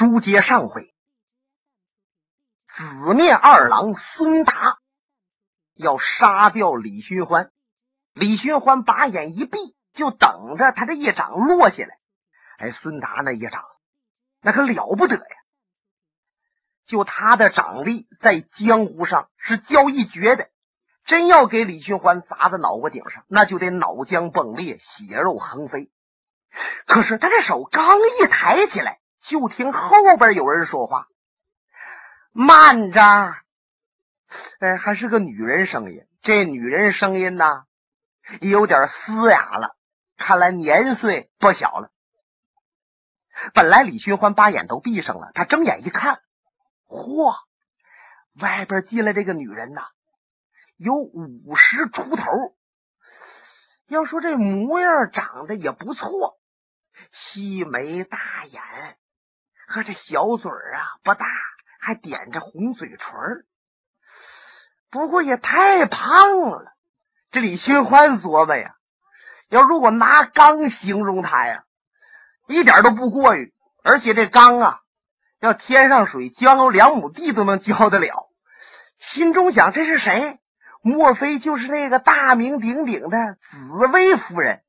书接上回，紫面二郎孙达要杀掉李寻欢，李寻欢把眼一闭，就等着他这一掌落下来。哎，孙达那一掌，那可了不得呀！就他的掌力，在江湖上是较一绝的。真要给李寻欢砸在脑瓜顶上，那就得脑浆迸裂，血肉横飞。可是他这手刚一抬起来，就听后边有人说话：“慢着！”哎，还是个女人声音。这女人声音呢，也有点嘶哑了，看来年岁不小了。本来李寻欢把眼都闭上了，他睁眼一看，嚯，外边进来这个女人呐，有五十出头。要说这模样长得也不错。细眉大眼，可这小嘴儿啊不大，还点着红嘴唇不过也太胖了。这李寻欢琢磨呀，要如果拿缸形容他呀，一点都不过于。而且这缸啊，要添上水浇两亩地都能浇得了。心中想：这是谁？莫非就是那个大名鼎鼎的紫薇夫人？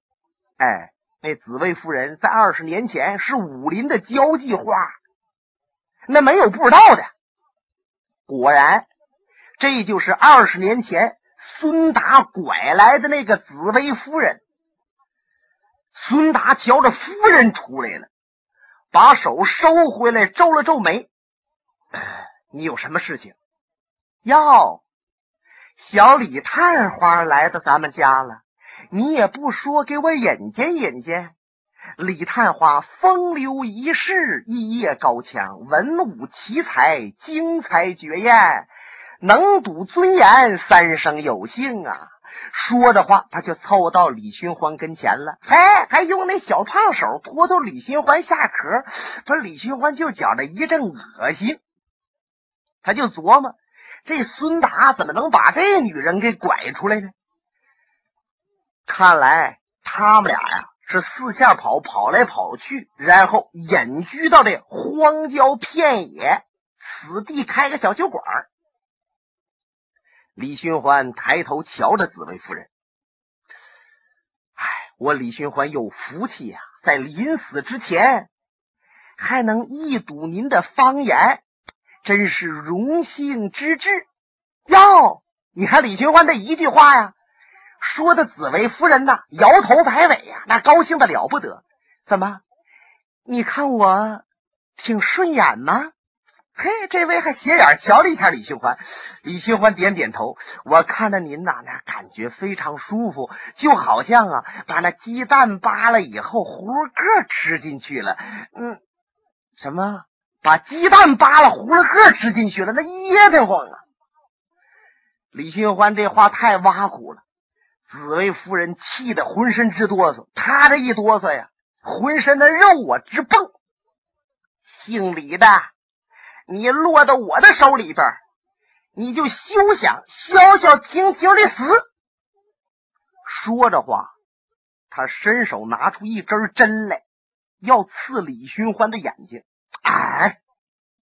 哎。那紫薇夫人在二十年前是武林的交际花，那没有不知道的。果然，这就是二十年前孙达拐来的那个紫薇夫人。孙达瞧着夫人出来了，把手收回来，皱了皱眉：“ 你有什么事情？哟，小李探花来到咱们家了。”你也不说给我引荐引荐。李探花风流一世，一叶高强，文武奇才，精彩绝艳，能赌尊严，三生有幸啊！说着话，他就凑到李寻欢跟前了，还还用那小胖手托托李寻欢下壳，说李寻欢就觉着一阵恶心，他就琢磨这孙达怎么能把这女人给拐出来呢？看来他们俩呀是四下跑，跑来跑去，然后隐居到这荒郊片野，此地开个小酒馆。李寻欢抬头瞧着紫薇夫人，哎，我李寻欢有福气呀，在临死之前还能一睹您的芳颜，真是荣幸之至。哟，你看李寻欢这一句话呀。说的紫薇夫人呐，摇头摆尾呀，那高兴的了不得。怎么？你看我挺顺眼吗？嘿，这位还斜眼瞧了一下李寻欢。李寻欢点点头。我看着您呐，那感觉非常舒服，就好像啊，把那鸡蛋扒了以后，葫芦个吃进去了。嗯，什么？把鸡蛋扒了，葫芦个吃进去了？那噎得慌啊！李寻欢这话太挖苦了。紫薇夫人气得浑身直哆嗦，她这一哆嗦呀，浑身的肉啊直蹦。姓李的，你落到我的手里边，你就休想消消停停的死。说着话，他伸手拿出一根针来，要刺李寻欢的眼睛。哎，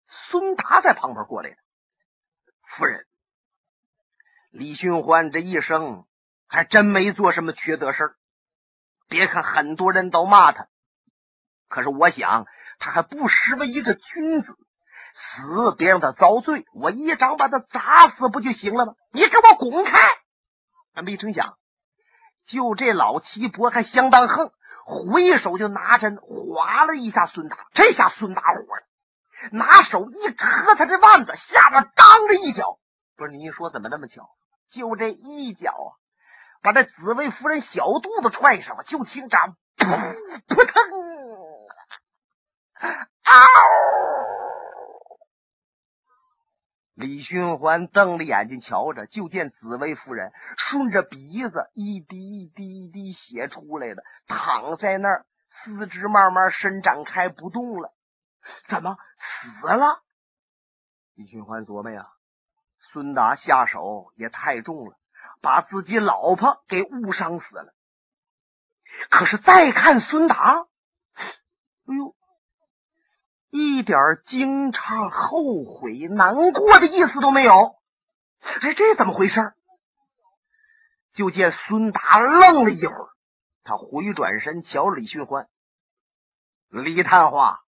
孙达在旁边过来了，夫人，李寻欢这一生。还真没做什么缺德事儿。别看很多人都骂他，可是我想他还不失为一个君子。死别让他遭罪，我一掌把他砸死不就行了吗？你给我滚开！没成想，就这老七婆还相当横，回手就拿针划了一下孙达。这下孙达火了，拿手一磕他这腕子，下边当的一脚。不是你说怎么那么巧？就这一脚啊！把这紫薇夫人小肚子踹上了，就听着噗扑腾，嗷！李寻欢瞪着眼睛瞧着，就见紫薇夫人顺着鼻子一滴一滴一滴血出来了，躺在那儿，四肢慢慢伸展开不动了。怎么死了？李寻欢琢磨呀，孙达下手也太重了。把自己老婆给误伤死了。可是再看孙达，哎呦，一点惊诧、后悔、难过的意思都没有。哎，这怎么回事？就见孙达愣了一会儿，他回转身瞧李寻欢：“李探花，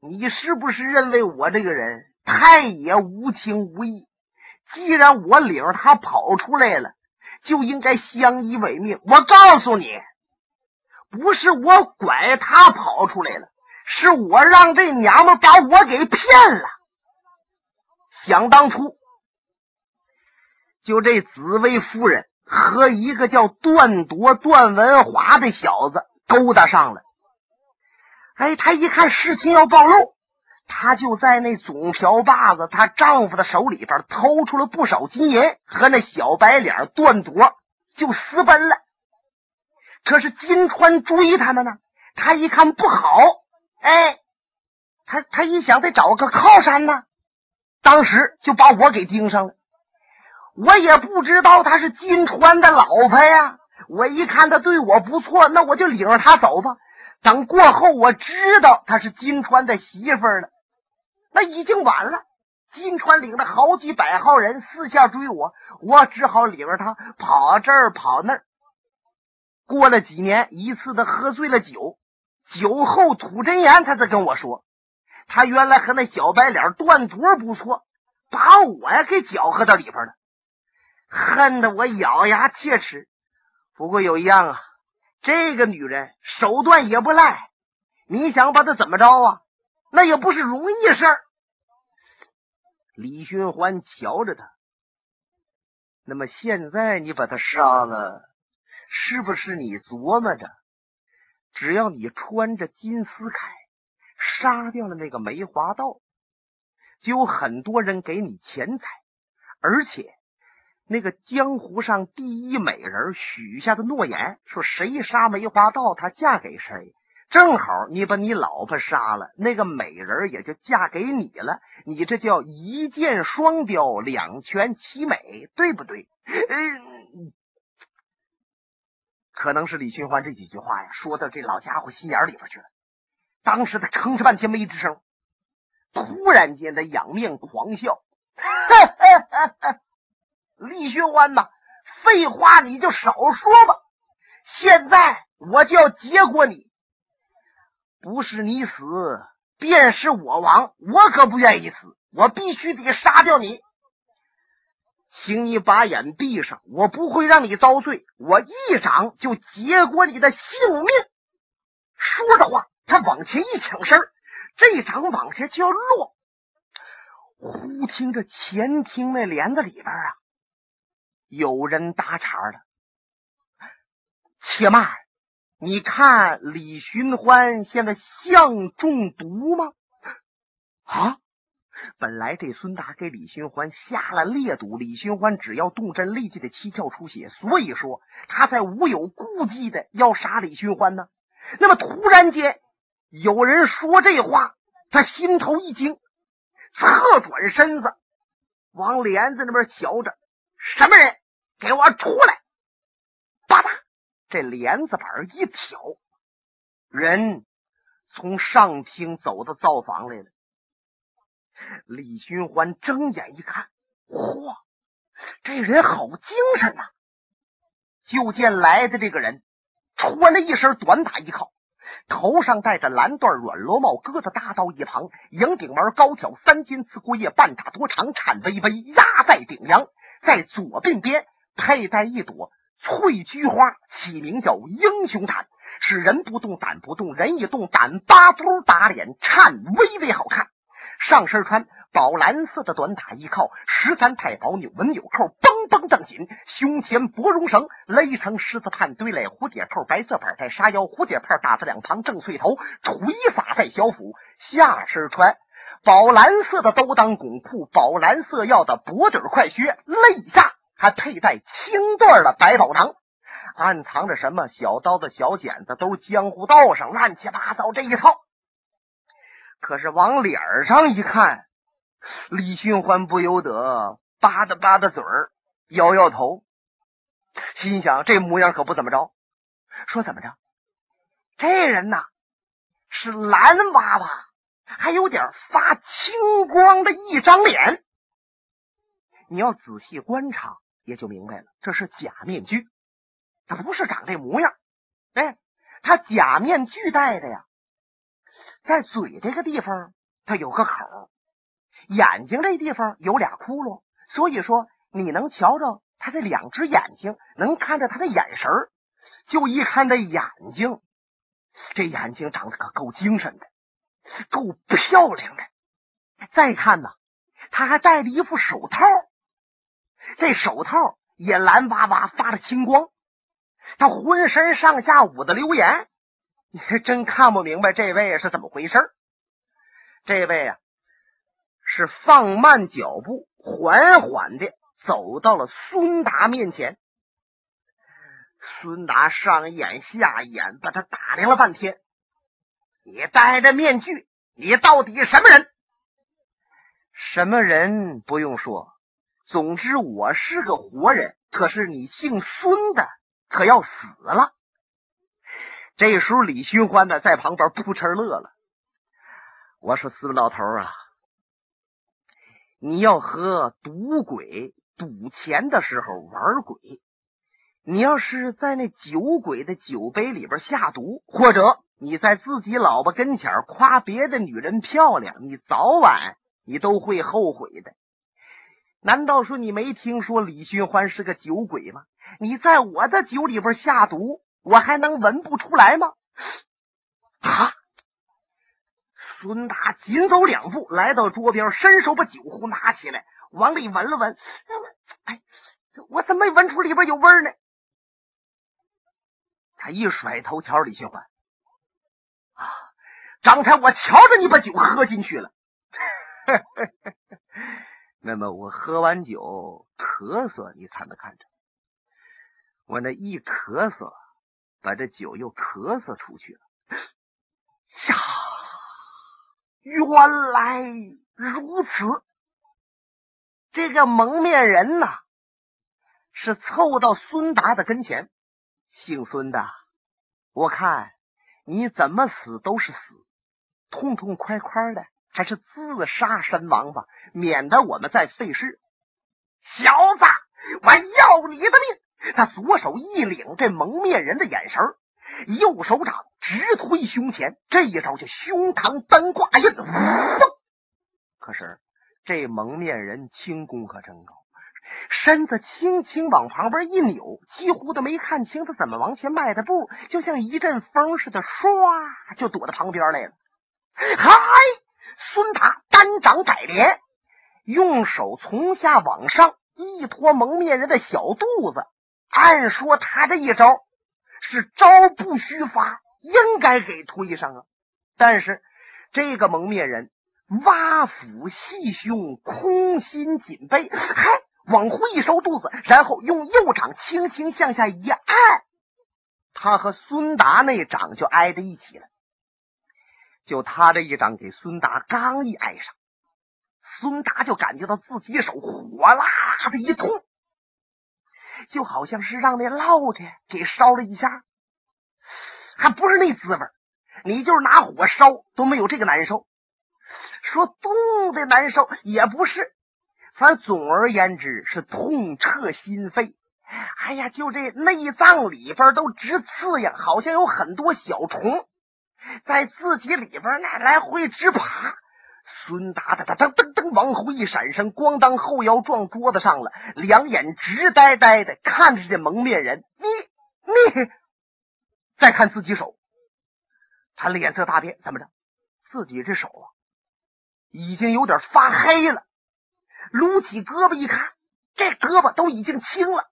你是不是认为我这个人太也无情无义？既然我领着他跑出来了，就应该相依为命。我告诉你，不是我拐他跑出来了。”是我让这娘们把我给骗了。想当初，就这紫薇夫人和一个叫段铎、段文华的小子勾搭上了。哎，他一看事情要暴露，她就在那总瓢把子她丈夫的手里边偷出了不少金银，和那小白脸段铎就私奔了。可是金川追他们呢，他一看不好。哎，他他一想得找个靠山呢，当时就把我给盯上了。我也不知道他是金川的老婆呀。我一看他对我不错，那我就领着他走吧。等过后我知道他是金川的媳妇了，那已经晚了。金川领着好几百号人四下追我，我只好领着他跑这儿跑那儿。过了几年，一次他喝醉了酒。酒后吐真言，他才跟我说，他原来和那小白脸段多不错，把我呀给搅和到里边了，恨得我咬牙切齿。不过有一样啊，这个女人手段也不赖，你想把她怎么着啊？那也不是容易事儿。李寻欢瞧着他，那么现在你把他杀了，是不是你琢磨着？只要你穿着金丝铠，杀掉了那个梅花道，就有很多人给你钱财，而且那个江湖上第一美人许下的诺言，说谁杀梅花道，她嫁给谁。正好你把你老婆杀了，那个美人也就嫁给你了。你这叫一箭双雕，两全其美，对不对？嗯。可能是李寻欢这几句话呀，说到这老家伙心眼里边去了。当时他吭哧半天没吱声，突然间他仰面狂笑：“李寻欢呐，废话你就少说吧！现在我就要结果你，不是你死，便是我亡，我可不愿意死，我必须得杀掉你。”请你把眼闭上，我不会让你遭罪，我一掌就结果你的性命。说着话，他往前一抢身，这一掌往下就要落。忽听着前厅那帘子里边啊，有人搭茬了：“且慢，你看李寻欢现在像中毒吗？”啊！本来这孙达给李寻欢下了烈毒，李寻欢只要动真，立即的七窍出血，所以说他才无有顾忌的要杀李寻欢呢。那么突然间有人说这话，他心头一惊，侧转身子往帘子那边瞧着，什么人？给我出来！这帘子板一挑，人从上厅走到灶房来了。李寻欢睁眼一看，嚯，这人好精神呐！就见来的这个人穿着一身短打衣靠，头上戴着蓝缎软罗帽，疙瘩大刀一旁，迎顶门高挑三尖刺过叶，半打多长，颤巍巍压在顶梁，在左鬓边佩戴一朵翠菊花，起名叫英雄胆，是人不动胆不动，人一动胆巴嘟打脸，颤巍巍好看。上身穿宝蓝色的短打衣靠，十三太保纽纹纽扣，绷绷正紧。胸前薄绒绳勒成狮子判，堆垒蝴蝶扣，白色板带沙腰，蝴蝶帕打在两旁，正碎头垂洒在小腹。下身穿宝蓝色的兜裆拱裤，宝蓝色腰的薄底快靴，肋下还佩戴青缎的百宝囊，暗藏着什么小刀子、小剪子，都江湖道上乱七八糟这一套。可是往脸上一看，李寻欢不由得吧嗒吧嗒嘴，摇摇头，心想这模样可不怎么着。说怎么着？这人呐是蓝娃娃，还有点发青光的一张脸。你要仔细观察，也就明白了，这是假面具，他不是长这模样。哎，他假面具戴的呀，在嘴这个地方，他有个口。眼睛这地方有俩窟窿，所以说你能瞧着他这两只眼睛，能看着他的眼神就一看这眼睛，这眼睛长得可够精神的，够漂亮的。再看呢，他还戴着一副手套，这手套也蓝哇哇发着青光。他浑身上下捂的流言，你还真看不明白这位是怎么回事这位啊。是放慢脚步，缓缓的走到了孙达面前。孙达上眼下眼，把他打量了半天。你戴着面具，你到底什么人？什么人不用说，总之我是个活人。可是你姓孙的可要死了。这时候李寻欢呢，在旁边扑哧乐了。我说孙老头啊。你要和赌鬼赌钱的时候玩鬼，你要是在那酒鬼的酒杯里边下毒，或者你在自己老婆跟前夸别的女人漂亮，你早晚你都会后悔的。难道说你没听说李寻欢是个酒鬼吗？你在我的酒里边下毒，我还能闻不出来吗？啊！孙达紧走两步，来到桌边，伸手把酒壶拿起来，往里闻了闻。哎，我怎么没闻出里边有味儿呢？他一甩头，瞧李寻欢啊！刚才我瞧着你把酒喝进去了。那么我喝完酒咳嗽，你才能看着？我那一咳嗽，把这酒又咳嗽出去了。呀！原来如此，这个蒙面人呐，是凑到孙达的跟前。姓孙的，我看你怎么死都是死，痛痛快快的，还是自杀身亡吧，免得我们再费事。小子，我要你的命！他左手一领这蒙面人的眼神右手掌直推胸前，这一招叫胸膛单挂印。可是这蒙面人轻功可真高，身子轻轻往旁边一扭，几乎都没看清他怎么往前迈的步，就像一阵风似的，唰就躲到旁边来了。嗨！孙达单掌改连，用手从下往上一托蒙面人的小肚子。按说他这一招。是招不虚发，应该给推上啊！但是这个蒙面人挖腹细胸，空心紧背，还往回一收肚子，然后用右掌轻轻向下一按，他和孙达那掌就挨在一起了。就他这一掌给孙达刚一挨上，孙达就感觉到自己手火辣辣的一痛。就好像是让那烙铁给烧了一下，还不是那滋味你就是拿火烧都没有这个难受。说冻的难受也不是，反正总而言之是痛彻心扉。哎呀，就这内脏里边都直刺痒，好像有很多小虫在自己里边那来回直爬。孙达达他噔噔噔往后一闪身，咣当后腰撞桌子上了，两眼直呆呆的看着这蒙面人。你你再看自己手，他脸色大变，怎么着？自己这手啊，已经有点发黑了。撸起胳膊一看，这胳膊都已经青了。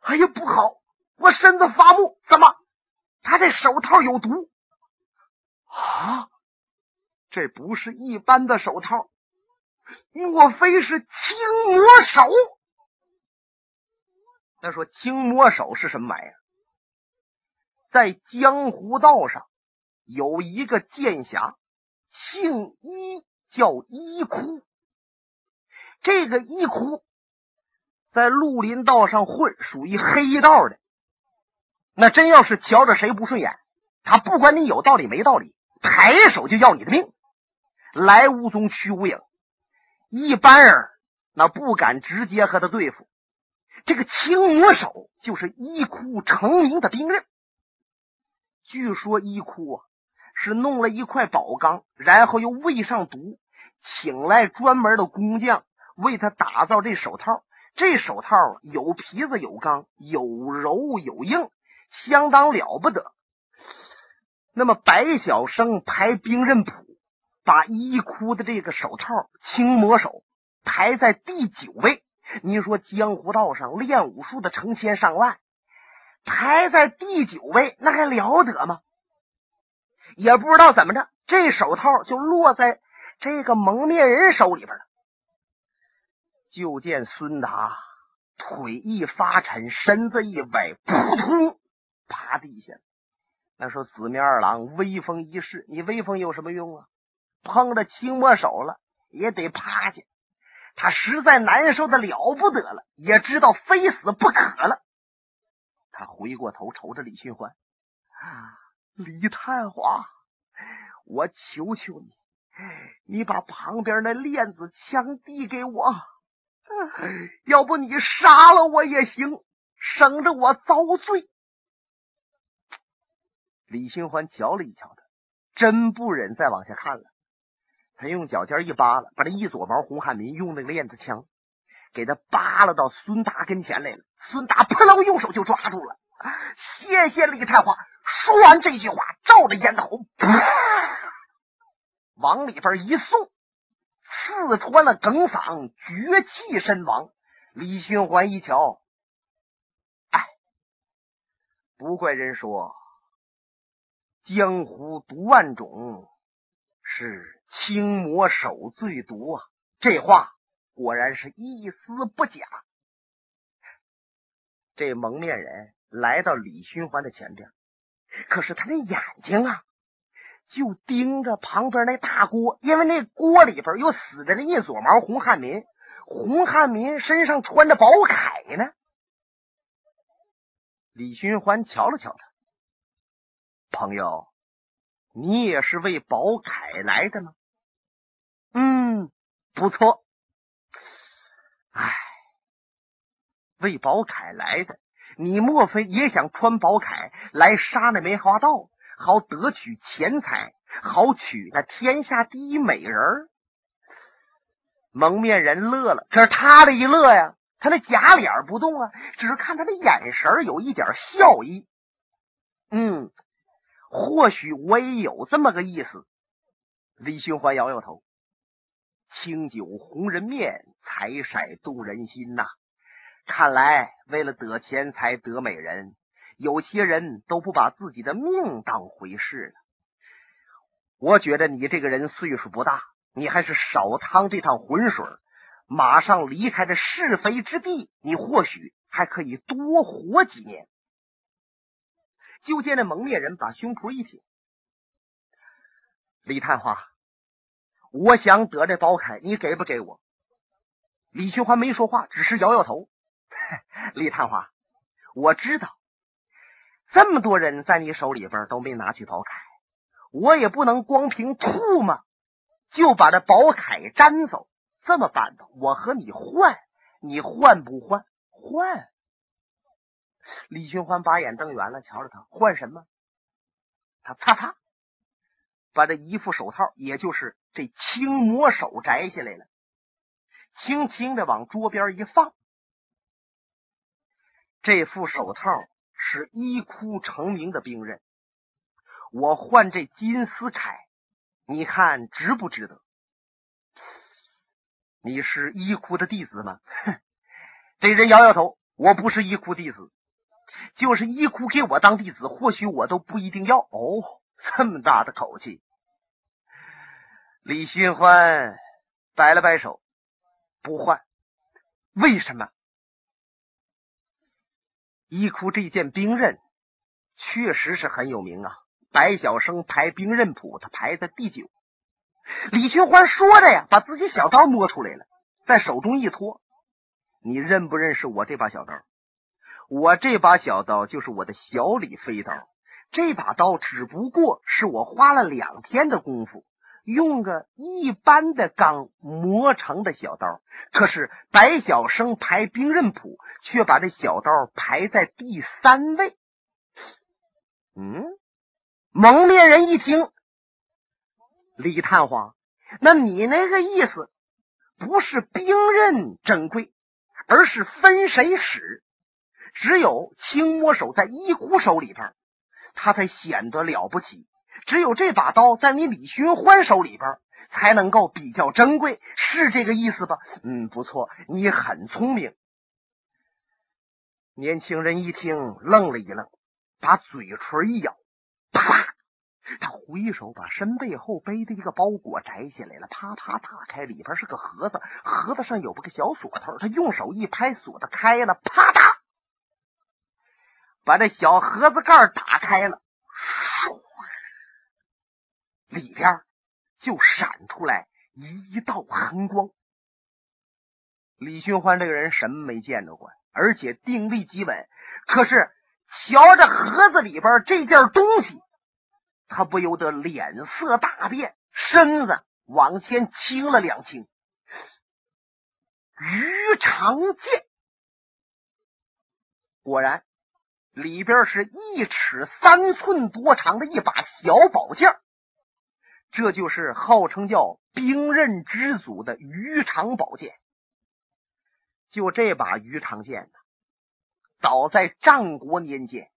哎呀，不好！我身子发木，怎么？他这手套有毒啊！这不是一般的手套，莫非是青魔手？那说青魔手是什么玩意儿？在江湖道上有一个剑侠，姓伊，叫伊哭。这个伊哭在绿林道上混，属于黑道的。那真要是瞧着谁不顺眼，他不管你有道理没道理，抬手就要你的命。来无踪，去无影，一般人那不敢直接和他对付。这个青魔手就是一哭成名的兵刃。据说一哭啊是弄了一块宝钢，然后又喂上毒，请来专门的工匠为他打造这手套。这手套有皮子有钢，有柔有硬，相当了不得。那么白晓生排兵刃谱，把一哭的这个手套青魔手排在第九位。你说江湖道上练武术的成千上万，排在第九位，那还了得吗？也不知道怎么着，这手套就落在这个蒙面人手里边了。就见孙达腿一发沉，身子一歪，扑通趴地下。那说紫面二郎威风一世，你威风有什么用啊？碰着青魔手了也得趴下。他实在难受的了不得了，也知道非死不可了。他回过头瞅着李寻欢：“李探花，我求求你，你把旁边那链子枪递给我。”要不你杀了我也行，省着我遭罪。李寻欢瞧了一瞧他，真不忍再往下看了。他用脚尖一扒拉，把那一撮毛红汉民用那个链子枪给他扒拉到孙达跟前来了。孙达扑棱用手就抓住了。谢谢李太华。说完这句话，照着烟头，往里边一送。刺穿了梗嗓，绝气身亡。李寻欢一瞧，哎，不怪人说江湖毒万种，是青魔手最毒啊！这话果然是一丝不假。这蒙面人来到李寻欢的前边，可是他的眼睛啊！就盯着旁边那大锅，因为那锅里边有死的那一撮毛红汉民，红汉民身上穿着宝铠呢。李寻欢瞧了瞧他，朋友，你也是为宝凯来的吗？嗯，不错。哎，为宝凯来的，你莫非也想穿宝凯来杀那梅花道？好得取钱财，好娶那天下第一美人。蒙面人乐了，可是他这一乐呀，他那假脸不动啊，只是看他的眼神有一点笑意。嗯，或许我也有这么个意思。李寻欢摇摇头，清酒红人面，财色动人心呐。看来为了得钱财得美人。有些人都不把自己的命当回事了。我觉得你这个人岁数不大，你还是少趟这趟浑水，马上离开这是非之地，你或许还可以多活几年。就见那蒙面人把胸脯一挺，李探花，我想得这宝铠，你给不给我？李寻欢没说话，只是摇摇头。李探花，我知道。这么多人在你手里边都没拿去宝铠，我也不能光凭吐沫就把这宝铠粘走。这么办吧，我和你换，你换不换？换。李寻欢把眼瞪圆了，瞧着他换什么？他擦擦把这一副手套，也就是这青魔手摘下来了，轻轻的往桌边一放，这副手套。是一哭成名的兵刃，我换这金丝铠，你看值不值得？你是一哭的弟子吗？哼！这人摇摇头，我不是一哭弟子，就是一哭给我当弟子，或许我都不一定要。哦，这么大的口气！李寻欢摆了摆手，不换。为什么？一哭这件兵刃确实是很有名啊！白晓生排兵刃谱，他排在第九。李寻欢说着呀，把自己小刀摸出来了，在手中一托。你认不认识我这把小刀？我这把小刀就是我的小李飞刀。这把刀只不过是我花了两天的功夫，用个一般的钢磨成的小刀，可是白晓生排兵刃谱却把这小刀排在第三位。嗯，蒙面人一听，李探花，那你那个意思不是兵刃珍贵，而是分谁使？只有青魔手在一哭手里边，他才显得了不起。只有这把刀在你李寻欢手里边，才能够比较珍贵，是这个意思吧？嗯，不错，你很聪明。年轻人一听，愣了一愣，把嘴唇一咬，啪！他回手把身背后背的一个包裹摘下来了，啪啪打开，里边是个盒子，盒子上有个小锁头，他用手一拍，锁子开了，啪嗒，把这小盒子盖打开了。里边就闪出来一道寒光。李寻欢这个人什么没见着过，而且定力极稳。可是瞧着盒子里边这件东西，他不由得脸色大变，身子往前倾了两倾。鱼肠剑，果然里边是一尺三寸多长的一把小宝剑。这就是号称叫兵刃之祖的鱼肠宝剑。就这把鱼肠剑呢，早在战国年间，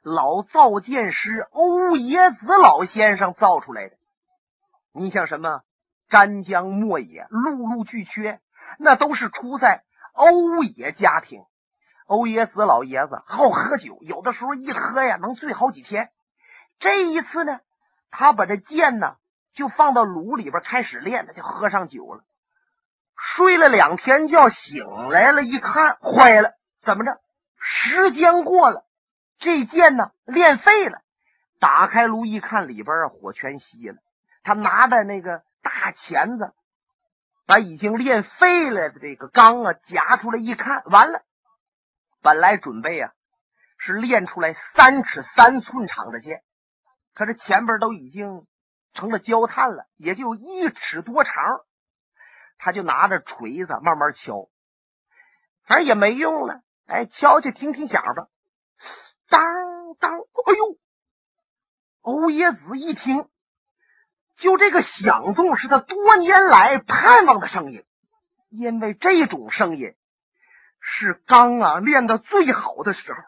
老造剑师欧冶子老先生造出来的。你像什么沾江莫野、陆路俱缺，那都是出在欧冶家庭。欧冶子老爷子好喝酒，有的时候一喝呀，能醉好几天。这一次呢，他把这剑呢。就放到炉里边开始练，他就喝上酒了，睡了两天觉，醒来了，一看坏了，怎么着？时间过了，这剑呢练废了。打开炉一看，里边火全熄了。他拿着那个大钳子，把已经练废了的这个钢啊夹出来一看，完了。本来准备啊是练出来三尺三寸长的剑，可是前边都已经。成了焦炭了，也就一尺多长，他就拿着锤子慢慢敲，反正也没用了。哎，敲去听听响吧，当当，哎呦！欧冶子一听，就这个响动是他多年来盼望的声音，因为这种声音是钢啊练的最好的时候。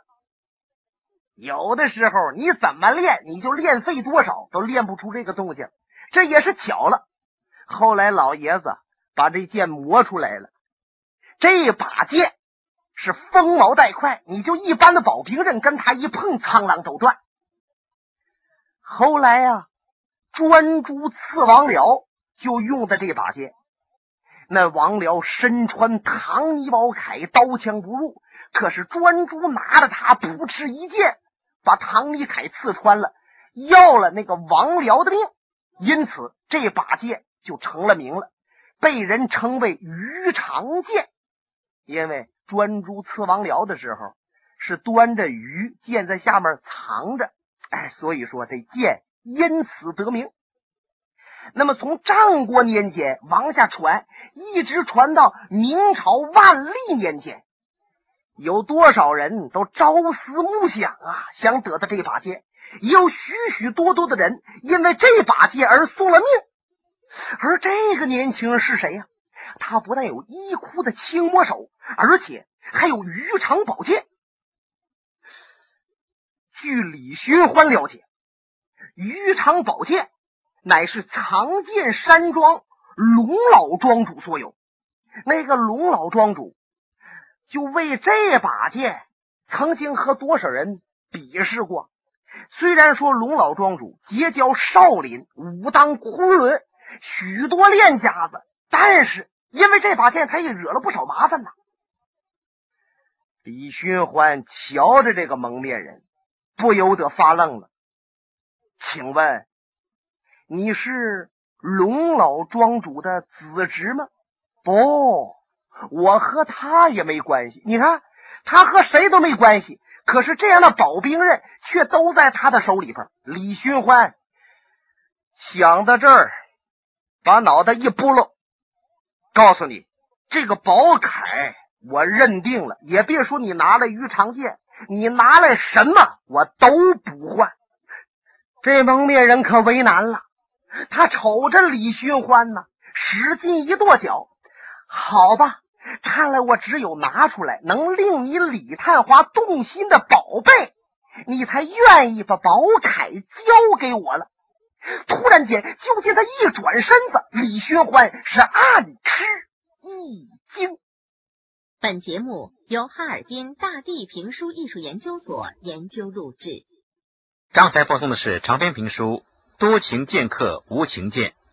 有的时候你怎么练，你就练废多少，都练不出这个动静。这也是巧了。后来老爷子把这剑磨出来了，这把剑是锋毛带快，你就一般的宝兵刃跟他一碰，苍狼都断。后来呀，专诸刺王僚就用的这把剑，那王僚身穿唐衣宝铠，刀枪不入，可是专诸拿着他，扑哧一剑。把唐尼凯刺穿了，要了那个王僚的命，因此这把剑就成了名了，被人称为鱼肠剑。因为专诸刺王僚的时候是端着鱼，剑在下面藏着，哎，所以说这剑因此得名。那么从战国年间往下传，一直传到明朝万历年间。有多少人都朝思暮想啊，想得到这把剑；也有许许多多的人因为这把剑而送了命。而这个年轻人是谁呀？他不但有一哭的青魔手，而且还有鱼肠宝剑。据李寻欢了解，鱼肠宝剑乃是藏剑山庄龙老庄主所有。那个龙老庄主。就为这把剑，曾经和多少人比试过。虽然说龙老庄主结交少林、武当、昆仑许多练家子，但是因为这把剑，他也惹了不少麻烦呐。李寻欢瞧着这个蒙面人，不由得发愣了。请问你是龙老庄主的子侄吗？不。我和他也没关系，你看他和谁都没关系，可是这样的保兵刃却都在他的手里边。李寻欢想到这儿，把脑袋一拨楞，告诉你，这个宝铠我认定了，也别说你拿来鱼肠剑，你拿来什么我都不换。这蒙面人可为难了，他瞅着李寻欢呢，使劲一跺脚，好吧，看来我只有拿出来能令你李探花动心的宝贝，你才愿意把宝铠交给我了。突然间，就见他一转身子，李寻欢是暗吃一惊。本节目由哈尔滨大地评书艺术研究所研究录制。刚才播送的是长篇评书《多情剑客无情剑》，